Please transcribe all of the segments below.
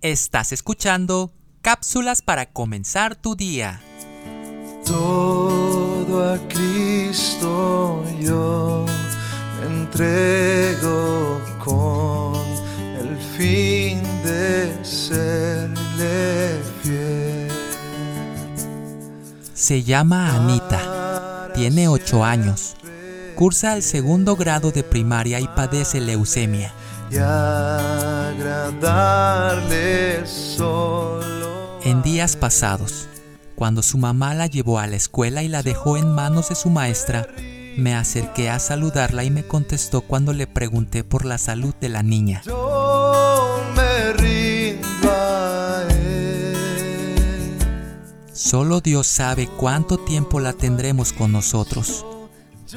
Estás escuchando cápsulas para comenzar tu día. Todo a Cristo yo me entrego con el fin de serle fiel. Se llama Anita, tiene 8 años, cursa el segundo grado de primaria y padece leucemia. Y agradarle. En días pasados, cuando su mamá la llevó a la escuela y la dejó en manos de su maestra, me acerqué a saludarla y me contestó cuando le pregunté por la salud de la niña. Solo Dios sabe cuánto tiempo la tendremos con nosotros.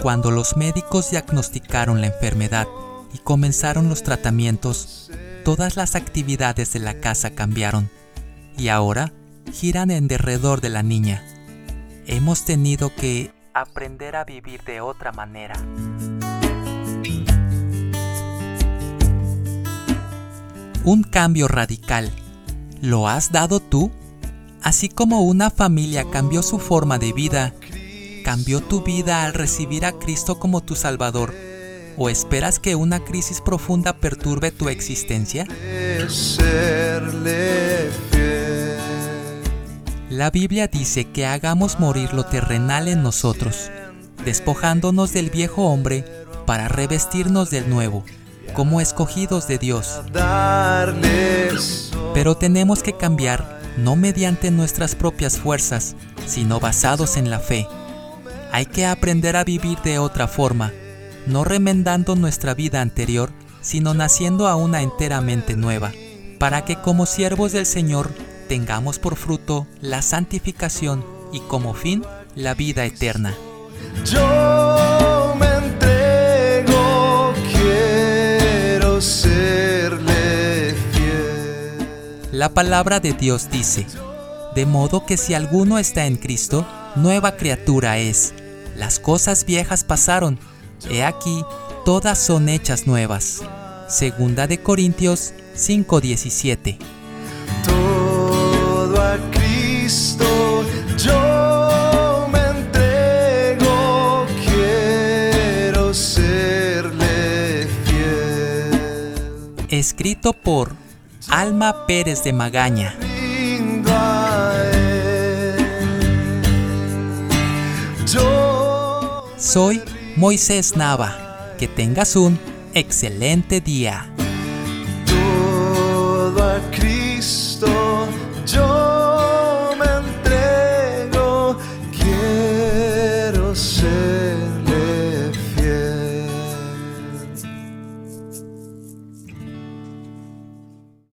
Cuando los médicos diagnosticaron la enfermedad y comenzaron los tratamientos, todas las actividades de la casa cambiaron y ahora giran en derredor de la niña. Hemos tenido que aprender a vivir de otra manera. Un cambio radical. ¿Lo has dado tú? Así como una familia cambió su forma de vida, ¿cambió tu vida al recibir a Cristo como tu Salvador? ¿O esperas que una crisis profunda perturbe tu existencia? La Biblia dice que hagamos morir lo terrenal en nosotros, despojándonos del viejo hombre para revestirnos del nuevo, como escogidos de Dios. Pero tenemos que cambiar no mediante nuestras propias fuerzas, sino basados en la fe. Hay que aprender a vivir de otra forma, no remendando nuestra vida anterior, sino naciendo a una enteramente nueva, para que como siervos del Señor tengamos por fruto la santificación y como fin la vida eterna. Yo me entrego, quiero serle fiel. La palabra de Dios dice, de modo que si alguno está en Cristo, nueva criatura es. Las cosas viejas pasaron, he aquí, todas son hechas nuevas. Segunda de Corintios 5:17. Cristo yo me entrego, quiero serle fiel. Escrito por Alma Pérez de Magaña. Soy Moisés Nava. Que tengas un excelente día. todo a Cristo